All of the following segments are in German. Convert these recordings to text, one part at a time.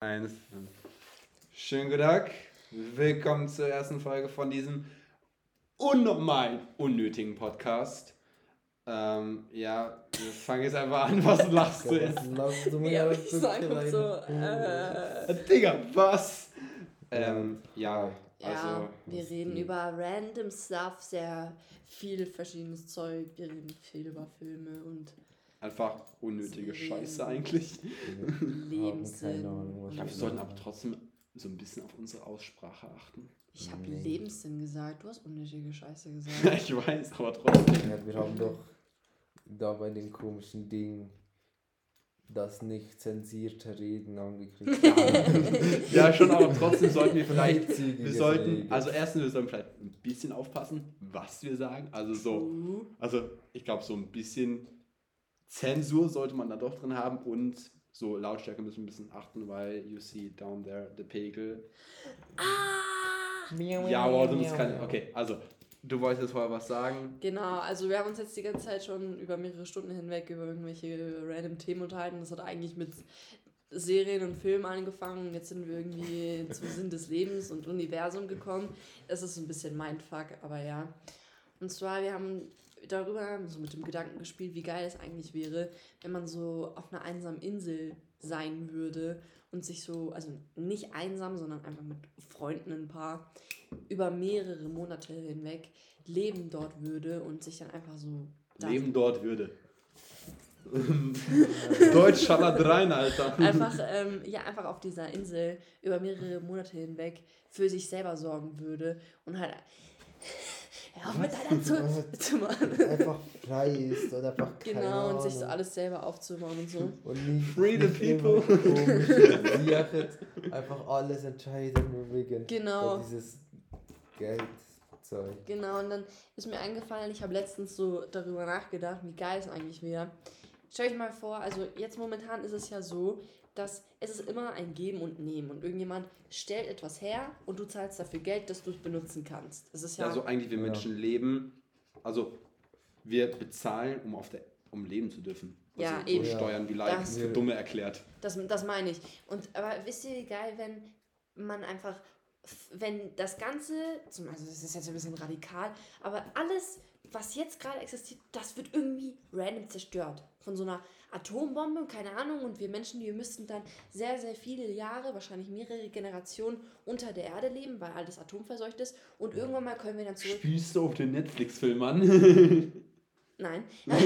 Eins. Schönen guten Tag. Willkommen zur ersten Folge von diesem unnormal unnötigen Podcast. Ähm, ja, wir fangen jetzt einfach an. Was lachst du jetzt? lachst du mir Ja, ich sag so, äh, Digga, was? Ähm, ja, ja, also. wir was reden über random Stuff, sehr viel verschiedenes Zeug. Wir reden viel über Filme und Einfach unnötige Serien. Scheiße eigentlich. Lebenssinn. Ich glaube, wir sollten aber trotzdem so ein bisschen auf unsere Aussprache achten. Ich habe Nee. Lebenssinn gesagt, du hast unnötige Scheiße gesagt. ich weiß, aber trotzdem. Ja, wir haben doch da bei dem komischen Ding das nicht zensierte Reden angekriegt. Ja, schon, aber trotzdem sollten wir vielleicht. Wir sollten, also erstens, wir sollten vielleicht ein bisschen aufpassen, was wir sagen. Also so, also ich glaube, so ein bisschen Zensur sollte man da doch drin haben und so Lautstärke müssen wir ein bisschen achten, weil you see down there the Pegel. ah! Ja, aber du musst keine. Okay, also du wolltest jetzt vorher was sagen. Genau, also wir haben uns jetzt die ganze Zeit schon über mehrere Stunden hinweg über irgendwelche random Themen unterhalten. Das hat eigentlich mit Serien und Filmen angefangen. Jetzt sind wir irgendwie zum Sinn des Lebens und Universum gekommen. Das ist ein bisschen Mindfuck, aber ja. Und zwar, wir haben darüber so mit dem Gedanken gespielt, wie geil es eigentlich wäre, wenn man so auf einer einsamen Insel sein würde und sich so, also nicht einsam, sondern einfach mit Freunden ein paar, über mehrere Monate hinweg leben dort würde und sich dann einfach so Leben dort würde. Deutsch schallert rein, Alter. einfach, ähm, ja, einfach auf dieser Insel über mehrere Monate hinweg für sich selber sorgen würde und halt Hör auf mit deiner Zunge zu machen. einfach frei ist und einfach keine Genau, und sich so alles selber aufzubauen und so. Und nicht Free the nicht people. Sachen, einfach alles entscheiden nur wegen Genau. dieses Geldzeug. Genau, und dann ist mir eingefallen, ich habe letztens so darüber nachgedacht, wie geil es eigentlich wäre. Stell euch mal vor, also jetzt momentan ist es ja so, dass es ist immer ein Geben und Nehmen und irgendjemand stellt etwas her und du zahlst dafür Geld, dass du es benutzen kannst. Das ist ja, Also eigentlich wir Ja. Menschen leben, also wir bezahlen, um auf der um leben zu dürfen. Also Ja, so eben. Steuern wie Das- leicht für Dumme erklärt. das, das meine ich. Und aber wisst ihr, wie geil, wenn man einfach, wenn das Ganze, zum- also das ist jetzt ein bisschen radikal, aber alles, was jetzt gerade existiert, das wird irgendwie random zerstört. Von so einer Atombombe, keine Ahnung, und wir Menschen, wir müssten dann sehr, sehr viele Jahre, wahrscheinlich mehrere Generationen unter der Erde leben, weil alles atomverseucht ist. Und irgendwann mal können wir dann zurück. Spießt du auf den Netflix-Film an? Nein. und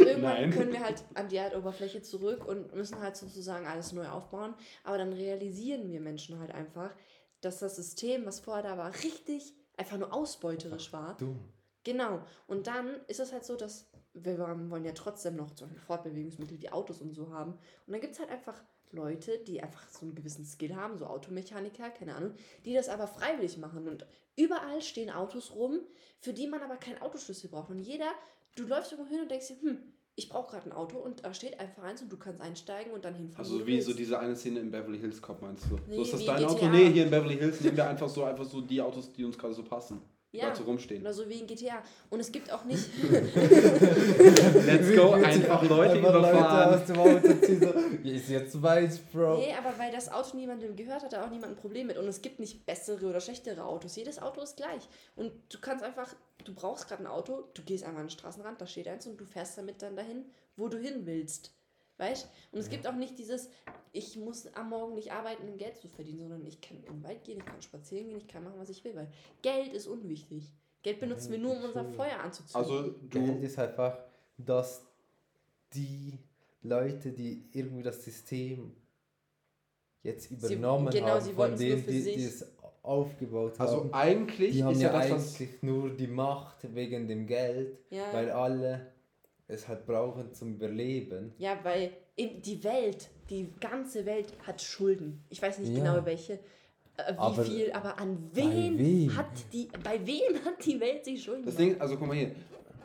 irgendwann Nein. können wir halt an die Erdoberfläche zurück und müssen halt sozusagen alles neu aufbauen. Aber dann realisieren wir Menschen halt einfach, dass das System, was vorher da war, richtig einfach nur ausbeuterisch war. Dumm. Genau. Und dann ist es halt so, dass wir wollen ja trotzdem noch zum Beispiel Fortbewegungsmittel wie Autos und so haben. Und dann gibt es halt einfach Leute, die einfach so einen gewissen Skill haben, so Automechaniker, keine Ahnung, die das aber freiwillig machen. Und überall stehen Autos rum, für die man aber keinen Autoschlüssel braucht. Und jeder, du läufst irgendwo hin und denkst dir, hm, ich brauche gerade ein Auto und da steht einfach eins und du kannst einsteigen und dann hinfahren. Also wie so diese eine Szene in Beverly Hills Cop meinst du? Nee, so ist das dein GTA. Auto? Nee, hier in Beverly Hills nehmen wir einfach so einfach so die Autos, die uns gerade so passen. Ja. so rumstehen. Oder so wie in GTA. Und es gibt auch nicht. Let's go, einfach Leute Einfach Leute überfahren. aus dem Auto ziehen, so, "Ja, ist jetzt weiß, Bro. Nee, aber weil das Auto niemandem gehört, hat da auch niemand ein Problem mit. Und es gibt nicht bessere oder schlechtere Autos. Jedes Auto ist gleich. Und du kannst einfach, du brauchst gerade ein Auto, du gehst einfach an den Straßenrand, da steht eins und du fährst damit dann dahin, wo du hin willst. Weißt? Und es gibt auch nicht dieses, ich muss am Morgen nicht arbeiten, um Geld zu verdienen, sondern ich kann in den Wald gehen, ich kann spazieren gehen, ich kann machen, was ich will. Weil Geld ist unwichtig. Geld benutzen wir nur, um unser Feuer anzuzünden. Also Geld ist einfach, dass die Leute, die irgendwie das System jetzt übernommen genau, haben, sie von denen, für die, sich. die es aufgebaut also haben, eigentlich die haben ist ja, ja das was eigentlich nur die Macht wegen dem Geld, ja. weil alle es halt brauchen zum Überleben. Ja, weil in die Welt, die ganze Welt hat Schulden. Ich weiß nicht Ja. genau welche, äh, wie Aber viel, aber an bei wen, wem? hat die, bei wem hat die Welt sich Schulden Das gemacht? Ding, also guck mal hier,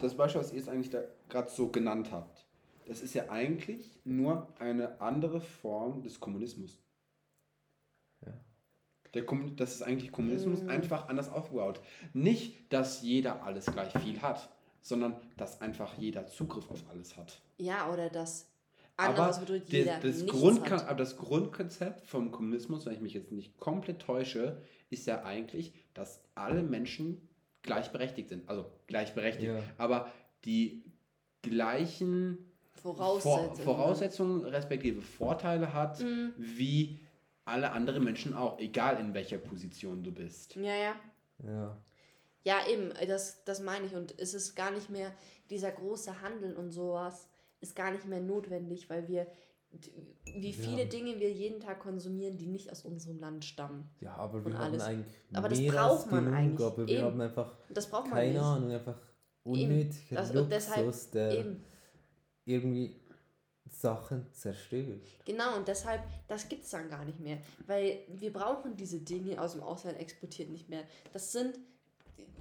das Beispiel, was ihr jetzt eigentlich da gerade so genannt habt, das ist ja eigentlich nur eine andere Form des Kommunismus. Ja. Der das ist eigentlich Kommunismus Mm. einfach anders aufgebaut. Nicht, dass jeder alles gleich viel hat, sondern dass einfach jeder Zugriff auf alles hat. Ja, oder das. Anderes bedeutet das, jeder das, hat. aber das Grundkonzept vom Kommunismus, wenn ich mich jetzt nicht komplett täusche, ist ja eigentlich, dass alle Menschen gleichberechtigt sind. Also gleichberechtigt. Ja. Aber die gleichen Voraussetzungen. Vor Voraussetzungen respektive Vorteile hat, Mhm. wie alle anderen Menschen auch, egal in welcher Position du bist. Ja, ja. Ja. Ja, eben, äh, das, das meine ich. Und es ist gar nicht mehr, dieser große Handel und sowas ist gar nicht mehr notwendig, weil wir, wie viele Ja. Dinge wir jeden Tag konsumieren, die nicht aus unserem Land stammen. Ja, aber wir haben eigentlich Aber das braucht man genug, eigentlich. aber wir Eben. haben einfach das braucht man keine nicht. Ahnung, einfach unnötiger Das- und Luxus, deshalb der Eben. irgendwie Sachen zerstört. Genau, und deshalb, das gibt es dann gar nicht mehr. Weil wir brauchen diese Dinge aus dem Ausland exportiert nicht mehr. Das sind,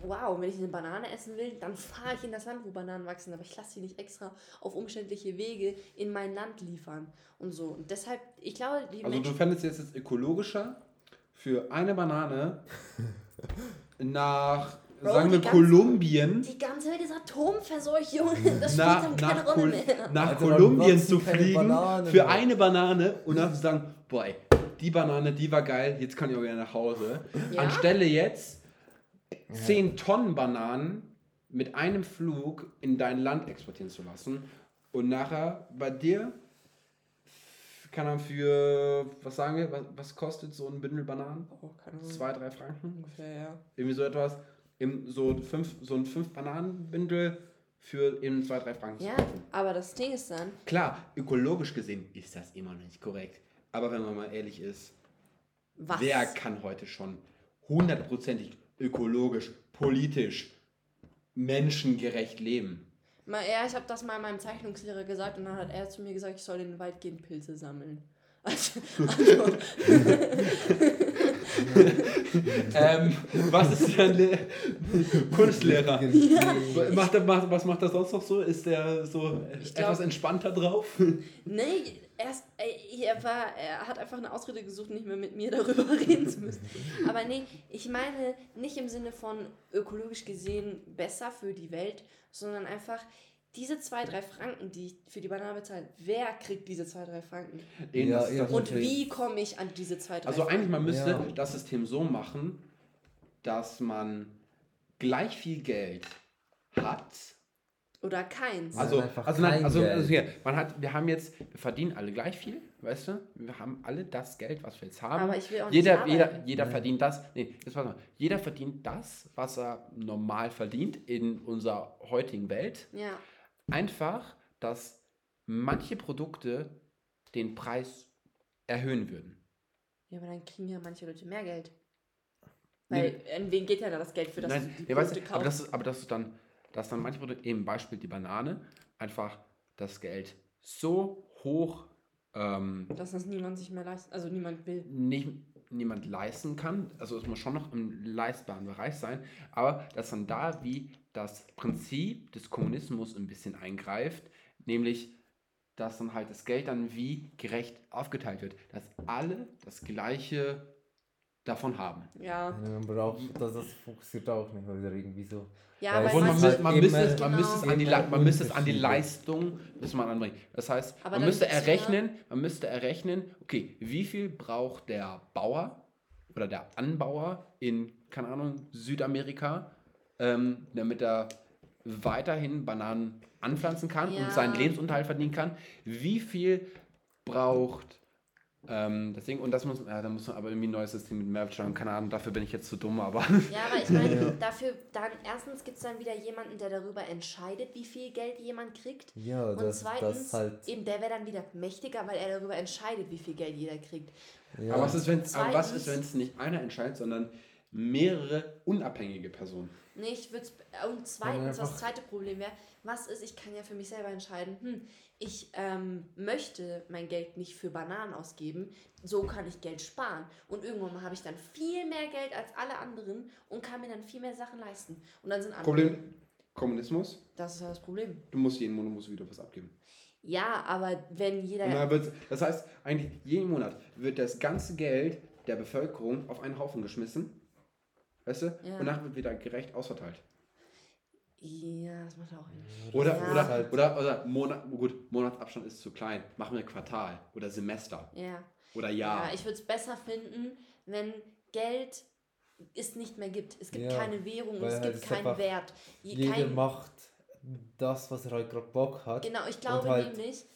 wow, wenn ich eine Banane essen will, dann fahre ich in das Land, wo Bananen wachsen, aber ich lasse sie nicht extra auf umständliche Wege in mein Land liefern und so. Und deshalb, ich glaube, die Also du Menschen. fändest jetzt es ökologischer für eine Banane nach, Bro, sagen wir, die ganze- Kolumbien, Die ganze Welt ist Atomverseuchung. Das nach, spielt dann keine nach, Rolle Kol mehr. nach Also dann Kolumbien wachsen zu keine fliegen Bananen für eine Banane und dann zu sagen, boah, ey, die Banane, die war geil, jetzt kann ich auch wieder nach Hause. Ja. Anstelle jetzt 10 Tonnen Bananen mit einem Flug in dein Land exportieren zu lassen und nachher bei dir kann man für, was sagen wir, was, was kostet so ein Bündel Bananen? Oh, keine Ahnung. Zwei, drei Franken? Ungefähr, ja. Irgendwie so etwas. Im, so, fünf, so ein fünf Bananenbündel für eben zwei, drei Franken Ja, aber das Ding ist dann, Klar, ökologisch gesehen ist das immer noch nicht korrekt. Aber wenn man mal ehrlich ist, was? wer kann heute schon hundertprozentig ökologisch, politisch, menschengerecht leben? Mal, ja, ich habe das mal meinem Zeichnungslehrer gesagt und dann hat er zu mir gesagt, ich soll in den Wald gehen, Pilze sammeln. Also, also ähm, was ist dein Le Kunstlehrer? Macht er, macht, was macht er sonst noch so? Ist der so Ich etwas glaub- entspannter drauf? nee, erst, er, war, er hat einfach eine Ausrede gesucht, nicht mehr mit mir darüber reden zu müssen. Aber nee, ich meine nicht im Sinne von ökologisch gesehen besser für die Welt, sondern einfach diese zwei, drei Franken, die ich für die Banane bezahle, wer kriegt diese zwei, drei Franken? Eben, Ja, Und Okay. wie komme ich an diese zwei, drei Also Franken? eigentlich, man müsste Ja. das System so machen, dass man gleich viel Geld hat. Oder keins. Also, einfach also, nein, also, Geld. also hier, man hat, wir haben jetzt, wir verdienen alle gleich viel, weißt du? Wir haben alle das Geld, was wir jetzt haben. Aber ich will auch nicht jeder, arbeiten. jeder, jeder verdient das. Nee, jetzt warte mal. Jeder verdient das, was er normal verdient in unserer heutigen Welt. Ja. Einfach, dass manche Produkte den Preis erhöhen würden. Ja, aber dann kriegen ja manche Leute mehr Geld. Weil, an wen geht ja da das Geld für das Nein, die ja, weißt, Produkte du, aber das ist, aber das ist dann, dass dann manche Produkte, eben Beispiel die Banane, einfach das Geld so hoch ähm, Dass das niemand sich mehr leisten, also niemand will. nicht, niemand leisten kann. Also es muss schon noch im leistbaren Bereich sein, aber dass dann da wie das Prinzip des Kommunismus ein bisschen eingreift, nämlich dass dann halt das Geld dann wie gerecht aufgeteilt wird, dass alle das gleiche davon haben. Ja, Man braucht, das, das funktioniert auch nicht mal wieder irgendwie so. ja, Weil man, ist manche, müsste, man, müsste, es- man, Genau. müsste es an die, man müsste es an die. Leistung müsste man anbringen. Das heißt, Aber man müsste gibt's ja- errechnen, man müsste errechnen, okay, wie viel braucht der Bauer oder der Anbauer in, keine Ahnung, Südamerika, ähm, damit er weiterhin Bananen anpflanzen kann Ja. und seinen Lebensunterhalt verdienen kann. Wie viel braucht ähm, das Ding, und das muss, ja, da muss man aber irgendwie ein neues System mit Mehrwertsteuer, keine Ahnung, dafür bin ich jetzt zu dumm, aber ja, aber ich meine, Ja. dafür, dann erstens gibt es dann wieder jemanden, der darüber entscheidet, wie viel Geld jemand kriegt. Ja, Und das, zweitens, das halt. eben der wäre dann wieder mächtiger, weil er darüber entscheidet, wie viel Geld jeder kriegt. Ja. Aber was ist, wenn aber was Zweitens- ist, wenn es nicht einer entscheidet, sondern mehrere unabhängige Personen? Nee, ich würde Und zweitens, einfach- das zweite Problem wäre, was ist, ich kann ja für mich selber entscheiden, hm, ich ähm, möchte mein Geld nicht für Bananen ausgeben, so kann ich Geld sparen. Und irgendwann habe ich dann viel mehr Geld als alle anderen und kann mir dann viel mehr Sachen leisten. Und dann sind andere. Problem Kommunismus, Das ist ja das Problem. du musst jeden Monat musst wieder was abgeben. Ja, aber wenn jeder. Wird's- das heißt, eigentlich jeden Monat wird das ganze Geld der Bevölkerung auf einen Haufen geschmissen. Weißt du? Ja. Und nachher wird wieder gerecht ausverteilt. Ja, das macht auch irgendwie. Oder, Ja. oder, halt- oder, oder Monat, gut, Monatsabstand ist zu klein. Machen wir Quartal oder Semester Ja. oder Ja, Jahr. ich würde es besser finden, wenn Geld es nicht mehr gibt. Es gibt Ja, keine Währung und es halt gibt keinen Wert. Je- Jeder kein, macht das, was er halt gerade Bock hat. Genau, ich glaube halt- nämlich,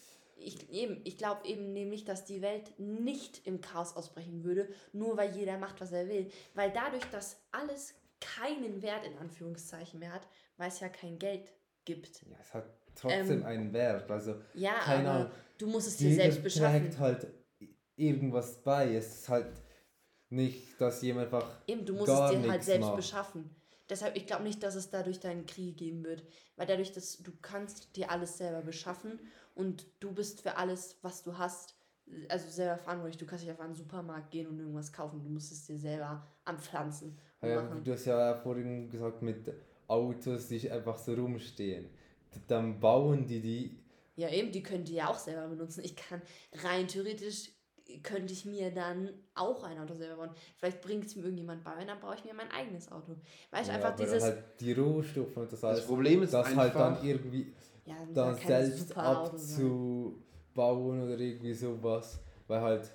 ich, eben, ich glaube eben nämlich, dass die Welt nicht im Chaos ausbrechen würde, nur weil jeder macht, was er will. Weil dadurch, dass alles keinen Wert in Anführungszeichen mehr hat, weil es ja kein Geld gibt. Ja, es hat trotzdem Ähm, einen Wert. Also Ja, Keine aber Ahnung. du musst es dir selbst beschaffen. trägt halt irgendwas bei. Es ist halt nicht, dass jemand einfach Eben, du musst es dir halt selbst macht. beschaffen. Deshalb, ich glaube nicht, dass es dadurch deinen Krieg geben wird. Weil dadurch, dass du kannst dir alles selber beschaffen und du bist für alles, was du hast, also selber verantwortlich. Du kannst nicht einfach in den Supermarkt gehen und irgendwas kaufen. Du musst es dir selber anpflanzen Ja, machen. du hast ja vorhin gesagt mit Autos, die einfach so rumstehen. Dann bauen die die. Ja, eben, die könnt ihr ja auch selber benutzen. Ich kann rein theoretisch könnte ich mir dann auch ein Auto selber bauen. Vielleicht bringt es mir irgendjemand bei und dann baue ich mir mein eigenes Auto. Weißt du, ja, einfach aber dieses. halt die Rohstoffe und das alles. Das Problem ist das einfach, halt dann irgendwie ja, dann selbst abzubauen oder irgendwie sowas. Weil halt.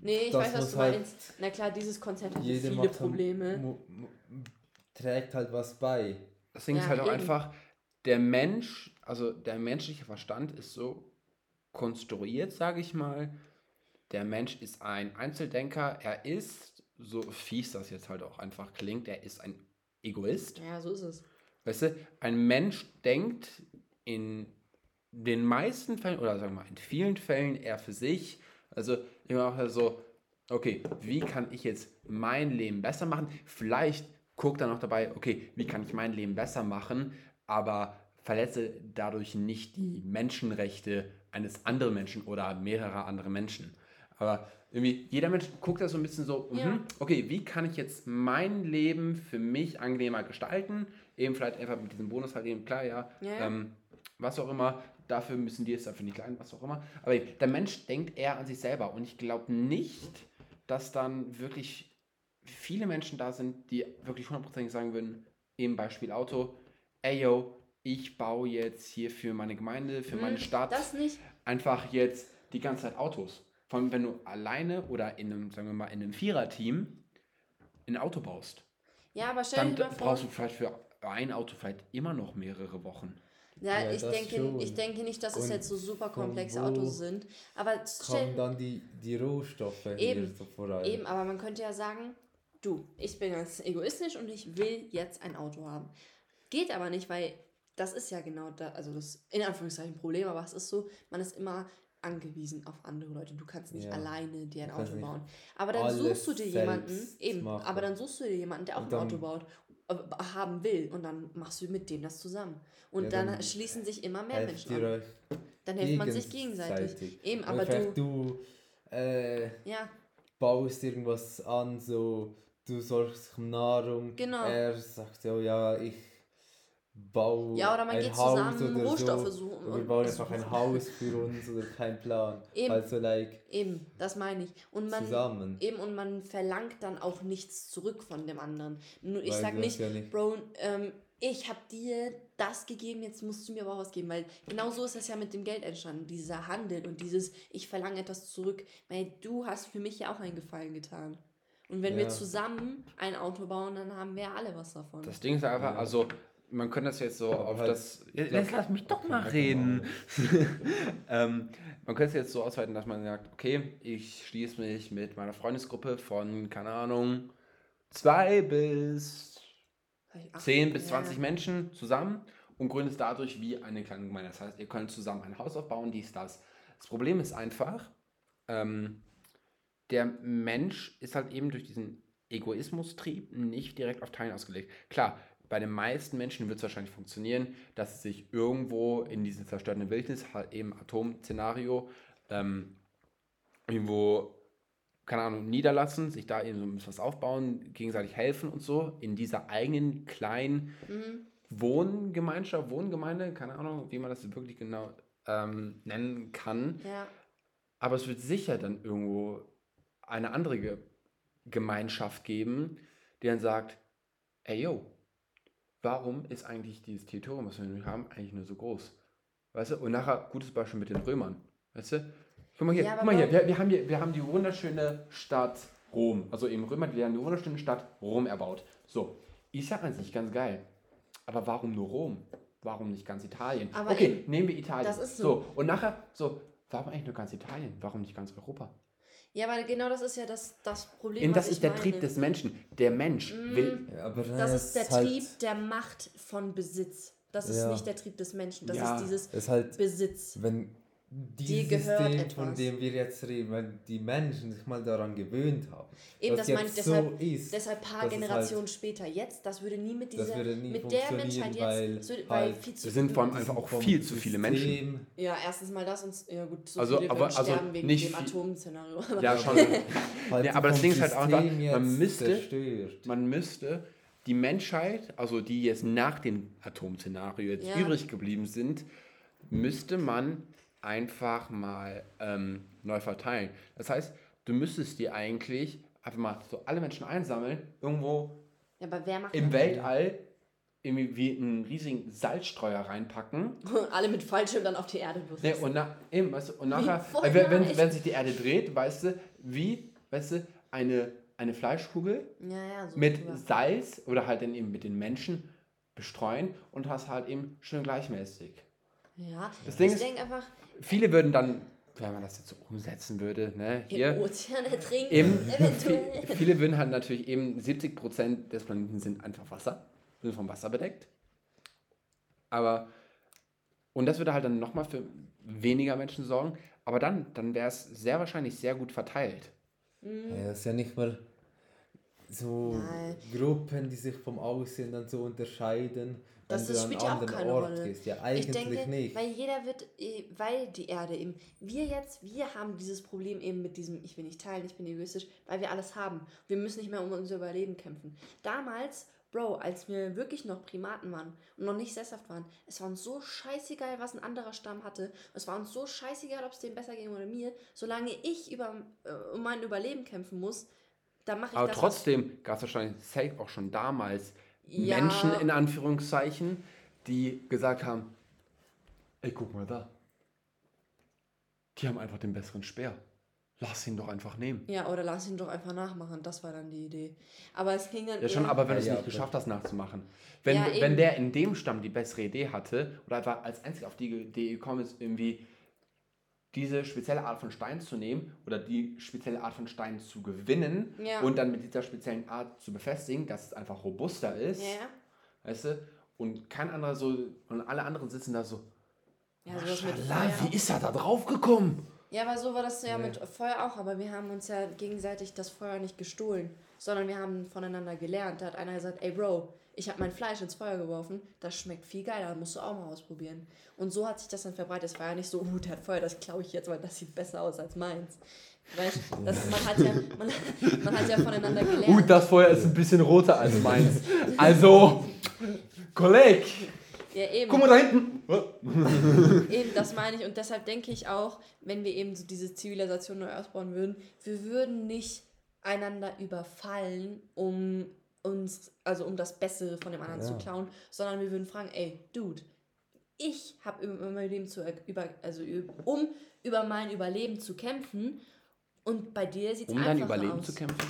Nee, ich das weiß, was muss du halt meinst. Na klar, dieses Konzept hat viele macht Probleme. trägt halt was bei. das Ding Ja, ist halt auch eben. einfach, der Mensch, also der menschliche Verstand ist so konstruiert, sage ich mal. Der Mensch ist ein Einzeldenker. Er ist, so fies das jetzt halt auch einfach klingt, er ist ein Egoist. Ja, so ist es. Weißt du, ein Mensch denkt in den meisten Fällen, oder sagen wir mal in vielen Fällen eher für sich. Also immer auch so, okay, wie kann ich jetzt mein Leben besser machen? Vielleicht guckt er noch dabei, okay, wie kann ich mein Leben besser machen, aber verletze dadurch nicht die Menschenrechte eines anderen Menschen oder mehrerer andere Menschen. Aber irgendwie, jeder Mensch guckt da so ein bisschen so, Ja. mhm, okay, wie kann ich jetzt mein Leben für mich angenehmer gestalten? Eben vielleicht einfach mit diesem Bonus halt eben, klar, ja, Ja, ja. Ähm, was auch immer, dafür müssen die es dafür nicht leiden, was auch immer. Aber der Mensch denkt eher an sich selber und ich glaube nicht, dass dann wirklich viele Menschen da sind, die wirklich hundertprozentig sagen würden, im Beispiel Auto, ey yo, ich baue jetzt hier für meine Gemeinde, für meine Hm, Stadt Das nicht. einfach jetzt die ganze Zeit Autos. Vor allem, wenn du alleine oder in einem, sagen wir mal, in einem Viererteam ein Auto baust, Ja, aber stell dann dir mal vor. brauchst du vielleicht für ein Auto vielleicht immer noch mehrere Wochen. Ja, Ja, ich, denke, schon. ich denke nicht, dass es Und jetzt so super komplexe Autos sind. Aber Kommen dann die, die Rohstoffe Eben, so voran. eben, aber man könnte ja sagen, du, ich bin jetzt egoistisch und ich will jetzt ein Auto haben. Geht aber nicht, weil das ist ja genau da, also das in Anführungszeichen Problem, aber es ist so, man ist immer angewiesen auf andere Leute. Du kannst nicht Ja. alleine dir ein Auto bauen. Aber dann suchst du dir jemanden, eben, machen. aber dann suchst du dir jemanden, der auch ein Auto baut, haben will und dann machst du mit dem das zusammen. Und Ja, dann, dann schließen sich immer mehr Menschen an. Dann hilft man sich gegenseitig. Eben, aber du, du äh, ja, baust irgendwas an, so du sorgst um Nahrung. Genau. Er sagt ja, ja, ich baue Ja, oder man ein geht Haus zusammen oder Rohstoffe so. suchen Oder wir und bauen einfach suchen. ein Haus für uns oder kein Plan. Eben. Also like Eben, das meine ich. Und man, zusammen. eben, und man verlangt dann auch nichts zurück von dem anderen. Nur ich Weil sag nicht, ja nicht- Bro, ähm, ich habe dir das gegeben, jetzt musst du mir aber auch was geben. Weil genau so ist das ja mit dem Geld entstanden. Dieser Handel und dieses, ich verlange etwas zurück. Weil du hast für mich ja auch einen Gefallen getan. Und wenn wir Ja. zusammen ein Auto bauen, dann haben wir alle was davon. Das Ding ist einfach, also man könnte das jetzt so auf das. Jetzt glaub- lass mich doch Okay, mal reden. ähm, man könnte es jetzt so ausweiten, dass man sagt, okay, ich schließe mich mit meiner Freundesgruppe von, keine Ahnung, zwei bis 10 bis ja. 20 Menschen zusammen und gründet dadurch wie eine kleine Gemeinde. Das heißt, ihr könnt zusammen ein Haus aufbauen, dies, das. Das Problem ist einfach, ähm, der Mensch ist halt eben durch diesen Egoismustrieb nicht direkt auf Teilen ausgelegt. Klar, bei den meisten Menschen wird es wahrscheinlich funktionieren, dass sie sich irgendwo in diese zerstörende Wildnis, halt eben Atomszenario, ähm, irgendwo, keine Ahnung, niederlassen, sich da eben so ein bisschen was aufbauen, gegenseitig helfen und so, in dieser eigenen kleinen Mhm. Wohngemeinschaft, Wohngemeinde, keine Ahnung, wie man das wirklich genau ähm, nennen kann. Ja, Aber es wird sicher dann irgendwo eine andere Ge Gemeinschaft geben, die dann sagt, ey yo, warum ist eigentlich dieses Territorium, was wir haben, eigentlich nur so groß? Weißt du? Und nachher, gutes Beispiel mit den Römern. Weißt du? Guck mal hier, Ja, guck mal hier, wir, wir, haben hier, wir haben die wunderschöne Stadt Rom. Also eben Römer, die haben die wunderschöne Stadt Rom erbaut. So, ist ja an sich ganz geil. Aber warum nur Rom? Warum nicht ganz Italien? Aber okay, nehmen wir Italien. das ist so. so. Und nachher, so, warum eigentlich nur ganz Italien? Warum nicht ganz Europa? Ja, aber genau das ist ja das, das Problem. Was das ich ist der meine. Trieb des Menschen. Der Mensch Mm. will. Ja, aber Das ja, ist der halt, Trieb der Macht von Besitz. Das ist Ja. nicht der Trieb des Menschen. Das Ja. ist dieses Es ist halt, Besitz. wenn dieses gehört System, von etwas. dem wir jetzt reden, wenn die Menschen sich mal daran gewöhnt haben, Eben, dass das meine ich jetzt deshalb. so ist, Deshalb paar es Generationen später. Jetzt, das würde nie mit das dieser, würde nie mit der Menschheit weil jetzt, so, weil halt viel zu Wir sind vor allem einfach auch viel zu viele Menschen. System- Ja, erstens mal das und ja gut, so Also, viele aber- würden also sterben wegen nicht dem Atomszenario. Ja, schon. halt Ja, aber das Ding ist halt auch einfach, man müsste- zerstört. Man müsste die Menschheit, also die jetzt nach dem Atomszenario jetzt Ja. übrig geblieben sind, müsste man einfach mal ähm, neu verteilen. Das heißt, du müsstest die eigentlich einfach mal so alle Menschen einsammeln, irgendwo Ja, im? Weltall irgendwie wie einen riesigen Salzstreuer reinpacken. Alle mit Fallschirm dann auf die Erde los. Nee, und, na, eben, weißt du, und nachher, äh, wenn, wenn, wenn sich die Erde dreht, weißt du, wie, weißt du, eine, eine Fleischkugel ja, ja, so mit. Salz oder halt dann eben mit den Menschen bestreuen und hast halt eben schön gleichmäßig. Ja, Das Ding ich denke einfach, Viele würden dann, wenn man das jetzt so umsetzen würde, ne, im hier, Ozean ertrinken, eben, eventuell. vi- viele würden halt natürlich eben, 70% des Planeten sind einfach Wasser, sind vom Wasser bedeckt. Aber, und das würde halt dann nochmal für weniger Menschen sorgen, aber dann, dann wäre es sehr wahrscheinlich sehr gut verteilt. Ja, das ist ja nicht mal so Nein. Gruppen, die sich vom Aussehen dann so unterscheiden, Das du spielt ja auch keine Ort Rolle. gehst. Ja, Ich eigentlich denke, nicht. weil jeder wird, eh, weil die Erde eben, wir jetzt, wir haben dieses Problem eben mit diesem, ich will nicht teilen, ich bin egoistisch, weil wir alles haben. Wir müssen nicht mehr um unser Überleben kämpfen. Damals, Bro, als wir wirklich noch Primaten waren und noch nicht sesshaft waren, es war uns so scheißegal, was ein anderer Stamm hatte. Es war uns so scheißegal, ob es dem besser ging oder mir. Solange ich über, äh, um mein Überleben kämpfen muss, dann mache ich Aber das. was- trotzdem gab es wahrscheinlich safe auch schon damals Ja. Menschen in Anführungszeichen, die gesagt haben, ey, guck mal da. Die haben einfach den besseren Speer. Lass ihn doch einfach nehmen. Ja, oder lass ihn doch einfach nachmachen. Das war dann die Idee. Aber es ging dann. Ja schon, aber wenn Ja, du es ja, nicht geschafft hast nachzumachen. Wenn, Ja, wenn eben. der in dem Stamm die bessere Idee hatte oder einfach als einzig auf die Idee gekommen ist, irgendwie diese spezielle Art von Stein zu nehmen oder die spezielle Art von Stein zu gewinnen Ja. und dann mit dieser speziellen Art zu befestigen, dass es einfach robuster ist. Ja. Weißt du? Und kein anderer so, und alle anderen sitzen da so, Ja, Feuer. wie ist er da drauf gekommen? Ja, aber so war das ja Nee. mit Feuer auch, aber wir haben uns ja gegenseitig das Feuer nicht gestohlen, sondern wir haben voneinander gelernt. Da hat einer gesagt, ey Bro, ich habe mein Fleisch ins Feuer geworfen, das schmeckt viel geiler, musst du auch mal ausprobieren. Und so hat sich das dann verbreitet. Es war ja nicht so, uh, der hat Feuer, das klaue ich jetzt, weil das sieht besser aus als meins. Weißt das, man, hat ja, man, man hat ja voneinander gelernt. Gut, das Feuer ist ein bisschen roter als meins. Also, Kolleg, ja, eben. guck mal da hinten. Eben, das meine ich. Und deshalb denke ich auch, wenn wir eben so diese Zivilisation neu ausbauen würden, wir würden nicht einander überfallen, um uns, also um das Bessere von dem anderen Ja. zu klauen, sondern wir würden fragen, ey, Dude, ich habe über mein Leben zu über, also um über mein Überleben zu kämpfen und bei dir sieht es Um einfach dein Überleben aus. zu kämpfen.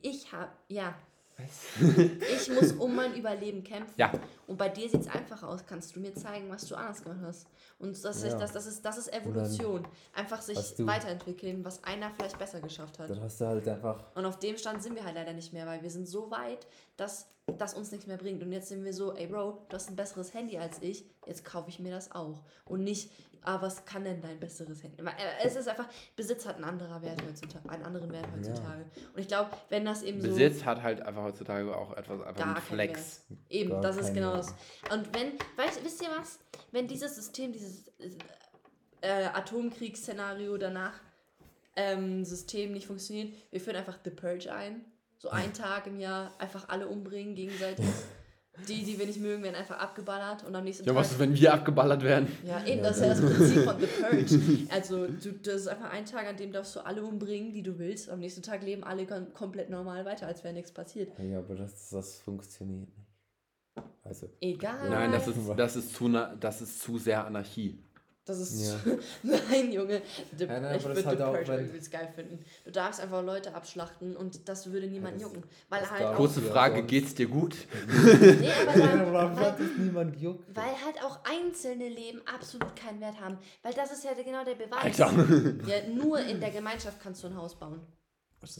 Ich habe, ja. ich muss um mein Überleben kämpfen. Ja. Und bei dir sieht es einfach aus. Kannst du mir zeigen, was du anders gemacht hast? Und das, ist, Ja. das, das, ist, das ist Evolution. Einfach sich weiterentwickeln, was einer vielleicht besser geschafft hat. Dann hast du halt einfach Und auf dem Stand sind wir halt leider nicht mehr, weil wir sind so weit, dass das uns nichts mehr bringt. Und jetzt sind wir so, ey Bro, du hast ein besseres Handy als ich, jetzt kaufe ich mir das auch. Und nicht, ah, was kann denn dein besseres Handy? Äh, Es ist einfach, Besitz hat einen anderen Wert heutzutage, einen anderen Wert heutzutage. Und ich glaube, wenn das eben so. Besitz hat halt einfach heutzutage auch etwas, einfach Gar Flex. Eben, Gar das ist genau Wert. das. Und wenn, weißt, wisst ihr was? Wenn dieses System, dieses äh, Atomkriegsszenario danach ähm, System nicht funktioniert, wir führen einfach The Purge ein. So einen Tag im Jahr einfach alle umbringen gegenseitig. Die, die wir nicht mögen, werden einfach abgeballert und am nächsten Ja, Tag. was ist, wenn wir abgeballert werden? Ja, eben, Ja, das ist ja das Prinzip von The Purge. Also, du, das ist einfach ein Tag, an dem darfst du alle umbringen, die du willst. Am nächsten Tag leben alle kom komplett normal weiter, als wäre nichts passiert. Ja, aber das, das funktioniert nicht. Also, Egal. Nein, das ist, das ist, zu, das ist zu sehr Anarchie. Das ist. Ja. Nein, Junge. The, Ja, nein, ich würde halt The Purge wenn- übelst geil finden. Du darfst einfach Leute abschlachten und das würde niemanden das- jucken. Weil halt. Kurze ja, Frage, sonst- geht's dir gut? Nee, aber Ja, warum weil, niemand juckt? weil halt auch einzelne Leben absolut keinen Wert haben. Weil das ist ja genau der Beweis. Alter. Ja, nur in der Gemeinschaft kannst du ein Haus bauen.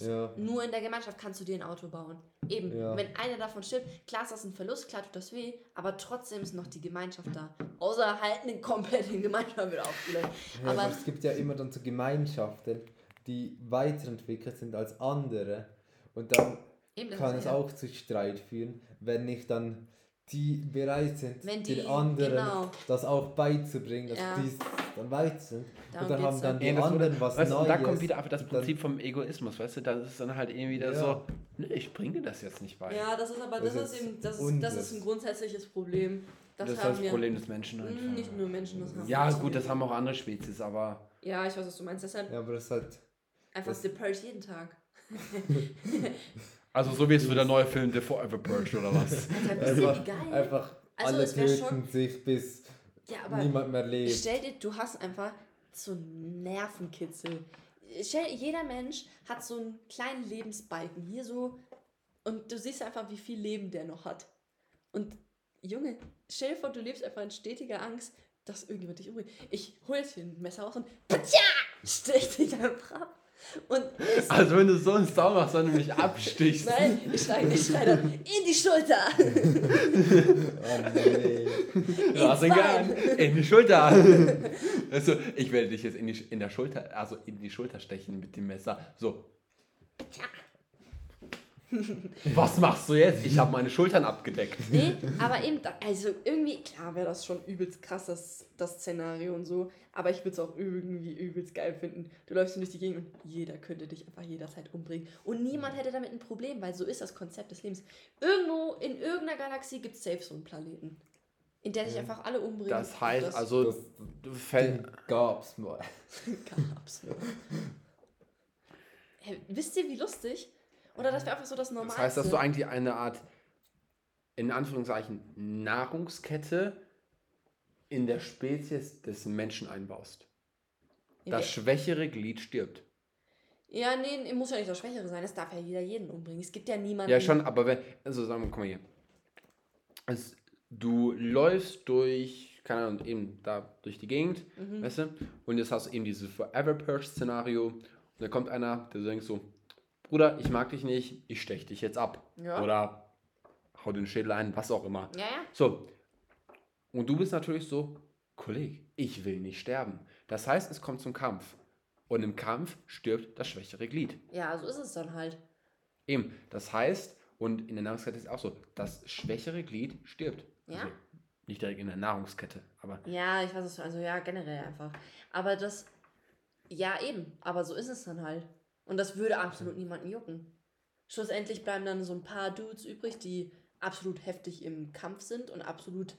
Ja. Nur in der Gemeinschaft kannst du dir ein Auto bauen. Eben, Ja. wenn einer davon stirbt, klar ist das ein Verlust, klar tut das weh, aber trotzdem ist noch die Gemeinschaft da. Außer halt eine komplette Gemeinschaft wird aufgelöst. Ja, aber, es gibt ja immer dann so Gemeinschaften, die weiterentwickelt sind als andere. Und dann eben, kann es auch zu Streit führen, wenn nicht dann die bereit sind, Wenn die- den anderen genau. das auch beizubringen, dass Ja. die dann weit sind. Darum und dann haben dann die Ja, anderen wurde- was weißt, Neues. da kommt wieder einfach das Prinzip vom Egoismus, weißt du? Das ist dann halt irgendwie wieder Ja. so, nee, ich bring dir das jetzt nicht bei. Ja, das ist aber das, Das ist eben das ist, das ist ein grundsätzliches Problem. Das, das ist haben das wir. Problem des Menschen einfach. Mm, Nicht nur Menschen, das haben Ja, gut, das haben auch andere Spezies, aber Ja, ich weiß, was du meinst. Deshalb Ja, aber das ist halt. einfach Purge jeden Tag. Also so wie es für der neue Film The Forever Purge oder was? Deshalb ist Einfach, egal. einfach Also alle töten sich, bis ja, niemand mehr lebt. Stell dir, du hast einfach so einen Nervenkitzel. Stell, jeder Mensch hat so einen kleinen Lebensbalken hier so und du siehst einfach, wie viel Leben der noch hat. Und Junge, stell dir vor, du lebst einfach in stetiger Angst, dass irgendjemand dich umbringt. Ich hol jetzt hier ein Messer raus und patja, stech dich einfach ab. Also wenn du so einen Sound machst, du mich abstichst. nein, ich ich schrei dann in die Schulter. Oh nee. Bein. In die Schulter. Also, ich werde dich jetzt in, die, in der Schulter, also in die Schulter stechen mit dem Messer. So. Was machst du jetzt? Ich habe meine Schultern abgedeckt. Nee, aber eben, da, also irgendwie, klar wäre das schon übelst krass, das, das Szenario und so, aber ich würde es auch irgendwie übelst geil finden. Du läufst durch die Gegend und jeder könnte dich einfach jederzeit umbringen. Und niemand hätte damit ein Problem, weil so ist das Konzept des Lebens. Irgendwo in irgendeiner Galaxie gibt es safe so einen Planeten, in der sich einfach alle umbringen. Das heißt, Das also, Das Ding gab's mal. gab's. Hä, wisst ihr, wie lustig? Oder das wäre einfach so das Das Normalste. heißt, dass du eigentlich eine Art, in Anführungszeichen, Nahrungskette in der Spezies des Menschen einbaust. Das schwächere Glied stirbt. Ja, nee, muss ja nicht das Schwächere sein. Es darf ja jeder jeden umbringen. Es gibt ja niemanden. Ja, schon, aber wenn, also sagen wir, guck mal hier. Es, du läufst durch, keine Ahnung, eben da durch die Gegend, Mhm. weißt du? Und jetzt hast du eben dieses Forever Purge-Szenario. Und da kommt einer, der denkt so, Bruder, ich mag dich nicht, ich stech dich jetzt ab. Ja. Oder hau den Schädel ein, was auch immer. Ja, ja. So. Und du bist natürlich so, Kollege, ich will nicht sterben. Das heißt, es kommt zum Kampf. Und im Kampf stirbt das schwächere Glied. Ja, so ist es dann halt. Eben, das heißt, und in der Nahrungskette ist es auch so, das schwächere Glied stirbt. Ja. Also, nicht direkt in der Nahrungskette, aber Ja, ich weiß es, also ja, generell einfach. Aber das, ja eben, aber so ist es dann halt. Und das würde absolut niemanden jucken. Schlussendlich bleiben dann so ein paar Dudes übrig, die absolut heftig im Kampf sind und absolut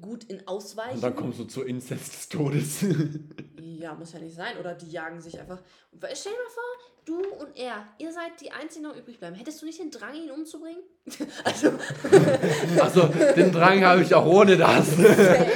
gut in Ausweichen. und dann kommst du zur Inzest des Todes. Ja, muss ja nicht sein. Oder die jagen sich einfach. Stell dir mal vor, du und er, ihr seid die einzigen, die noch übrig bleiben. Hättest du nicht den Drang, ihn umzubringen? also, also, den Drang habe ich auch ohne das. Alter.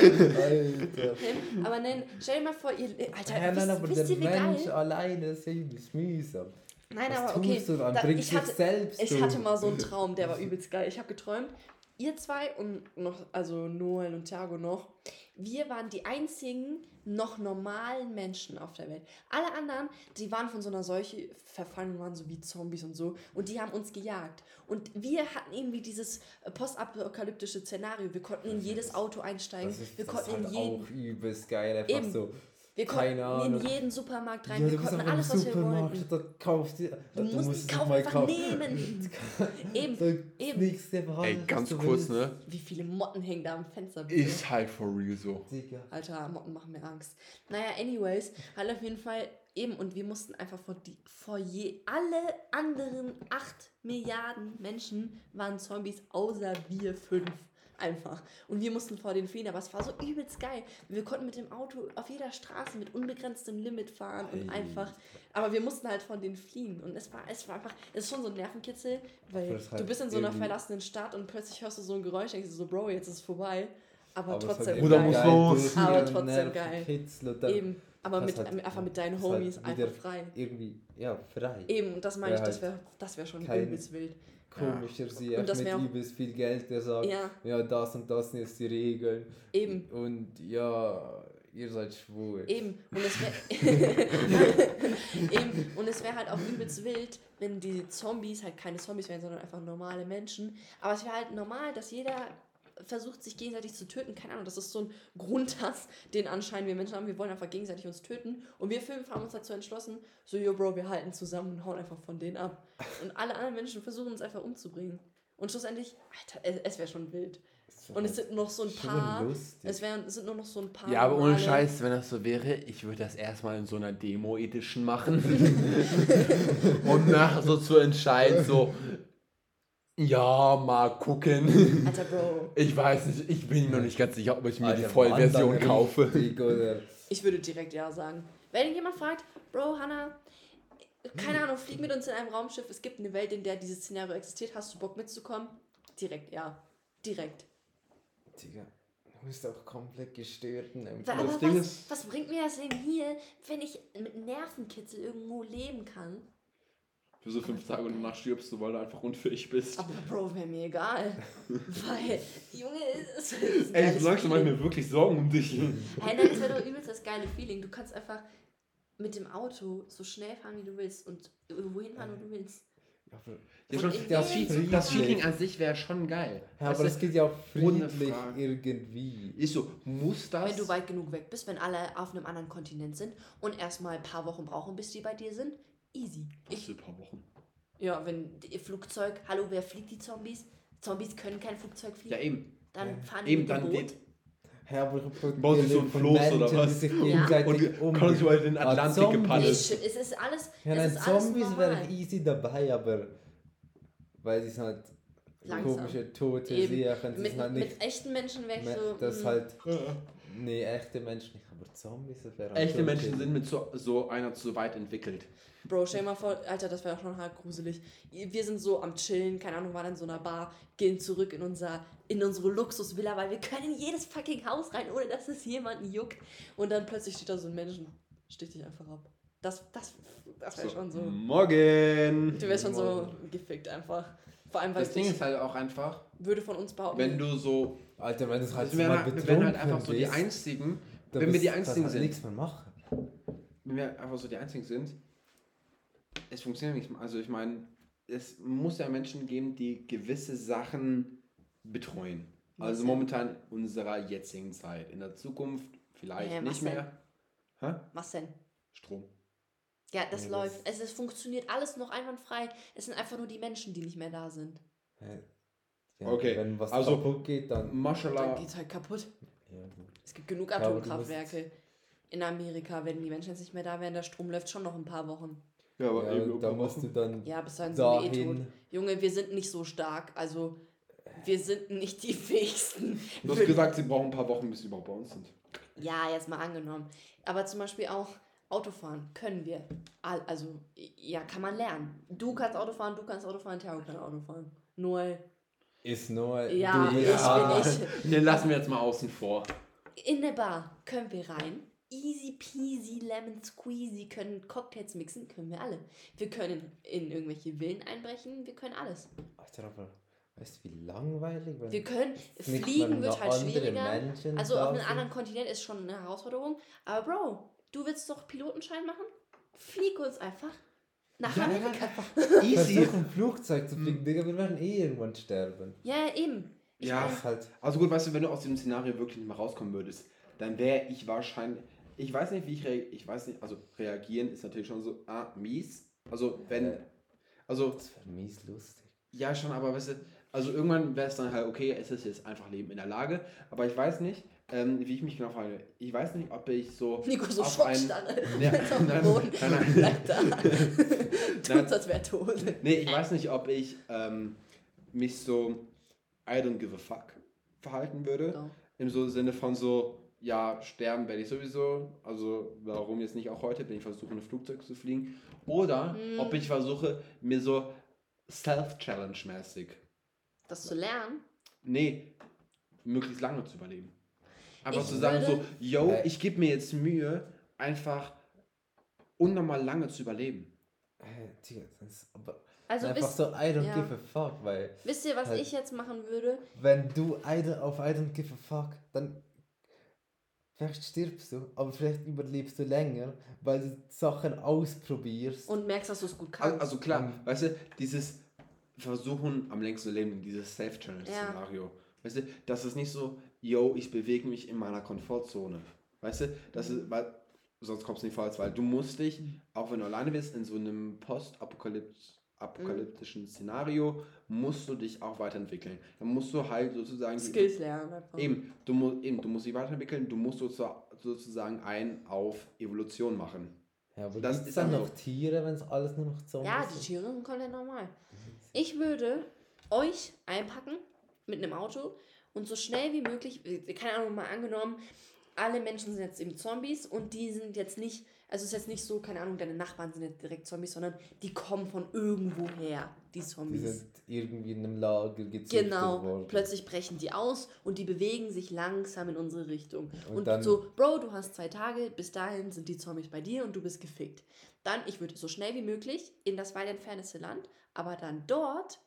aber nein, stell dir mal vor, ihr. Alter, Ja, nein, aber wisst der geil? Mensch alleine ist übelst mühsam. Nein, Was aber tust okay. du dann? da- ich hatte, selbst ich hatte mal so einen Traum, der war übelst geil. Ich habe geträumt, ihr zwei und noch, also Noel und Thiago noch, wir waren die einzigen noch normalen Menschen auf der Welt. Alle anderen, die waren von so einer Seuche verfallen und waren so wie Zombies und so. Und die haben uns gejagt. Und wir hatten irgendwie dieses äh, postapokalyptische Szenario. Wir konnten in jedes Auto einsteigen. Das ist, wir konnten ist in halt jeden, auch übelst geil. Einfach Eben. so. Wir konnten in jeden Supermarkt rein. Ja, wir du konnten einfach alles, was wir Supermarkt, wollten. da kaufst du. Du musst es es kaufen, einfach nehmen. Eben, Da eben. du einfach Ey, ganz du kurz, willst. ne? Wie viele Motten hängen da am Fenster? bitte? Ist halt for real so. Digga. Alter, Motten machen mir Angst. Naja, anyways, halt auf jeden Fall eben und wir mussten einfach vor die vor je alle anderen 8 Milliarden Menschen waren Zombies außer wir fünf. Einfach. Und wir mussten vor den fliehen, aber es war so übelst geil. Wir konnten mit dem Auto auf jeder Straße mit unbegrenztem Limit fahren und Hey. einfach. Aber wir mussten halt von denen fliehen. Und es war, es war einfach, es ist schon so ein Nervenkitzel, weil es du halt bist in so einer verlassenen Stadt und plötzlich hörst du so ein Geräusch, denkst du so, Bro, jetzt ist es vorbei. Aber, Aber trotzdem Bruder, geil. muss geil los. Aber trotzdem geil. Eben. Aber mit, halt- einfach mit deinen halt Homies wieder- einfach frei. Irgendwie, ja, frei. Eben, und das meine ich, das halt wäre das wär schon übelst wild. Komischer sie Und mit wär übelst viel Geld, der sagt, Ja, ja, das und das sind jetzt die Regeln. eben. Und ja, ihr seid schwul. Eben. Und es wäre Eben. Und es wäre halt auch übelst wild, wenn die Zombies halt keine Zombies wären, sondern einfach normale Menschen. Aber es wäre halt normal, dass jeder versucht, sich gegenseitig zu töten. Keine Ahnung, das ist so ein Grundhass, den anscheinend wir Menschen haben. Wir wollen einfach gegenseitig uns töten. Und wir fünf haben uns dazu entschlossen, so, yo, Bro, wir halten zusammen und hauen einfach von denen ab. Und alle anderen Menschen versuchen uns einfach umzubringen. Und schlussendlich, Alter, es, es wäre schon wild. Wär Und es sind noch so ein paar. lustig. Es, es sind nur noch so ein paar. Ja, aber ohne Scheiß, wenn das so wäre, ich würde das erstmal in so einer Demo-Edition machen. und nachher so zu entscheiden, so, ja, mal gucken. Alter, Bro. Ich weiß nicht, ich bin noch nicht ganz sicher, ob ich mir die Alter, Vollversion Wandern kaufe. Ich würde direkt ja sagen. Wenn jemand fragt, Bro, Hannah, keine Ahnung, flieg mit uns in einem Raumschiff, es gibt eine Welt, in der dieses Szenario existiert, hast du Bock mitzukommen? Direkt ja. Direkt. Digga, du bist auch komplett gestört. Ne? Wa- das Aber Ding was, ist- was bringt mir das denn hier, wenn ich mit Nervenkitzel irgendwo leben kann? Für so fünf Tage und danach stirbst du, weil du einfach unfähig bist. Aber Bro, wäre mir egal. Weil, Junge, es ist, Ey, du sagst, du machst mir wirklich Sorgen um dich. Hey, nein, das wäre doch übelst das geile Feeling. Du kannst einfach mit dem Auto so schnell fahren, wie du willst und wohin fahren, wo du willst. Ja, schon, in das, Feeling, das Feeling an sich wäre schon geil. ja, aber du, es geht ja auch friedlich irgendwie. ist so, muss das? Wenn du weit genug weg bist, wenn alle auf einem anderen Kontinent sind und erstmal ein paar Wochen brauchen, bis die bei dir sind, easy. Was für ein paar Wochen. ja, wenn die Flugzeug, hallo, wer fliegt die Zombies? Zombies können kein Flugzeug fliegen. Ja, eben. Dann Ja. fahren die Eben, mit dann dem Boot. die- aber Bauen sie so ein Floß oder was? Die Ja. Und können sie mal den Ah, Atlantik Zombies. gepaddelt. Es ist alles, Ja, es nein, Zombies wäre normal. ich easy dabei, aber weil die sind halt Langsam. komische tote die Mit, sind halt nicht mit echten Menschen wäre ich so. das mm, halt nee, echte Menschen nicht, aber Zombies das wäre Echte Menschen sind mit so, so einer zu weit entwickelt. Bro, stell dir mal vor, Alter, das wäre schon hart gruselig. Wir sind so am Chillen, keine Ahnung, waren in so einer Bar, gehen zurück in, unser, in unsere Luxusvilla, weil wir können in jedes fucking Haus rein, ohne dass es jemanden juckt. Und dann plötzlich steht da so ein Menschen, sticht dich einfach ab. Das, das, das wäre So, schon so. Morgen! Du wärst schon so gefickt einfach. Vor allem, weil Das Ding ist halt auch einfach, würde von uns behaupten. wenn du so. Alter, wenn es halt wir, wären mal halt, wir wären halt betrunken einfach so die einzigen. wenn wir die einzigen halt sind. nichts mehr machen. Wenn wir einfach so die einzigen sind, es funktioniert nicht. Also ich meine, es muss ja Menschen geben, die gewisse Sachen betreuen. Also momentan in unserer jetzigen Zeit. In der Zukunft vielleicht Ja, nicht denn? mehr. Hä? Was denn? Strom. Ja, das Nee, läuft. Es, es funktioniert alles noch einwandfrei. Es sind einfach nur die Menschen, die nicht mehr da sind. Hä? Ja, Okay, Wenn was also- kaputt geht, dann. Dann Mashallah. geht's halt kaputt. Ja, gut. Es gibt genug Atomkraftwerke. In Amerika, wenn die Menschen jetzt nicht mehr da wären, der Strom läuft schon noch ein paar Wochen. Ja, aber Ja, eben da musst du dann Ja, bis dahin sind wir eh tot. dahin. Junge, wir sind nicht so stark. Also, wir sind nicht die fähigsten. Du hast gesagt, sie brauchen ein paar Wochen, bis sie überhaupt bei uns sind. Ja, jetzt mal angenommen. Aber zum Beispiel auch Autofahren können wir. Also, ja, kann man lernen. Du kannst Autofahren, du kannst Autofahren, Theo kann Autofahren. Nur, Ist nur. ja, du- ich ja. bin ich. Den lassen wir jetzt mal außen vor. In der Bar können wir rein. Easy peasy, lemon squeezy, können Cocktails mixen, können wir alle. Wir können in irgendwelche Villen einbrechen, wir können alles. Alter, aber weißt du, wie langweilig? Wenn Wir können, fliegen wird halt schwieriger. Menschen Also auf einem anderen Kontinent ist schon eine Herausforderung. Aber Bro, du willst doch Pilotenschein machen? Flieg uns einfach nach Ja, Amerika. Easy. Versuch ein Flugzeug zu fliegen, Digga, wir werden eh irgendwann sterben. Ja, eben. Ich Ja. halt. Also gut, weißt du, wenn du aus dem Szenario wirklich nicht mehr rauskommen würdest, dann wäre ich wahrscheinlich. Ich weiß nicht, wie ich reagiere. Ich weiß nicht, also reagieren ist natürlich schon so, ah, mies. Also wenn. Also, Das wäre mies lustig. ja, schon, aber weißt du, also irgendwann wäre es dann halt, okay, es ist jetzt einfach Leben in der Lage. Aber ich weiß nicht, ähm, wie ich mich genau frage. Ich weiß nicht, ob ich so. Nico so Schockstarre. Dem nein, nein, nein. Bleibt da. Nein. Tut's, als wäre tot. Nee, ich weiß nicht, ob ich ähm, mich so. I don't give a fuck verhalten würde. So. Im so Sinne von so, ja, sterben werde ich sowieso. Also warum jetzt nicht auch heute, wenn ich versuche, in ein Flugzeug zu fliegen. Oder Hm. ob ich versuche, mir so Self-Challenge-mäßig, Das zu lernen. nee, möglichst lange zu überleben. Einfach Ich zu sagen so, yo, Äh. ich gebe mir jetzt Mühe, einfach unnormal lange zu überleben. Äh, Digga, das ist aber Also einfach wisst, so, I don't ja. give a fuck, weil wisst ihr, was halt- ich jetzt machen würde? wenn du I don't, auf I don't give a fuck, dann vielleicht stirbst du, aber vielleicht überlebst du länger, weil du Sachen ausprobierst. Und merkst, dass du es gut Also, kannst. also klar, Mhm. weißt du, dieses Versuchen am längsten zu leben, dieses Self-Challenge-Szenario. Weißt du, das ist nicht so, yo, ich bewege mich in meiner Komfortzone. Weißt du, das ist, weil, sonst kommst du nicht vorwärts, weil du musst dich, auch wenn du alleine bist, in so einem post-apokalyptischen Szenario, musst du dich auch weiterentwickeln. Dann musst du halt sozusagen... die- Skills lernen einfach. Eben, du, mu eben, du musst dich weiterentwickeln, du musst sozu- sozusagen ein auf Evolution machen. ja, aber das ist dann noch so. Tiere, wenn es alles nur noch Zombies Ja, die? Tiere sind komplett normal. Ich würde euch einpacken mit einem Auto und so schnell wie möglich, keine Ahnung, mal angenommen, alle Menschen sind jetzt eben Zombies und die sind jetzt nicht, also es ist jetzt nicht so, keine Ahnung, deine Nachbarn sind jetzt direkt Zombies, sondern die kommen von irgendwoher, die Die Zombies. sind irgendwie in einem Lager gezüchtet Genau, worden. plötzlich brechen die aus und die bewegen sich langsam in unsere Richtung. Und Und, dann- so, Bro, du hast zwei Tage, bis dahin sind die Zombies bei dir und du bist gefickt. Dann, ich würde so schnell wie möglich in das weit entfernteste Land, aber dann dort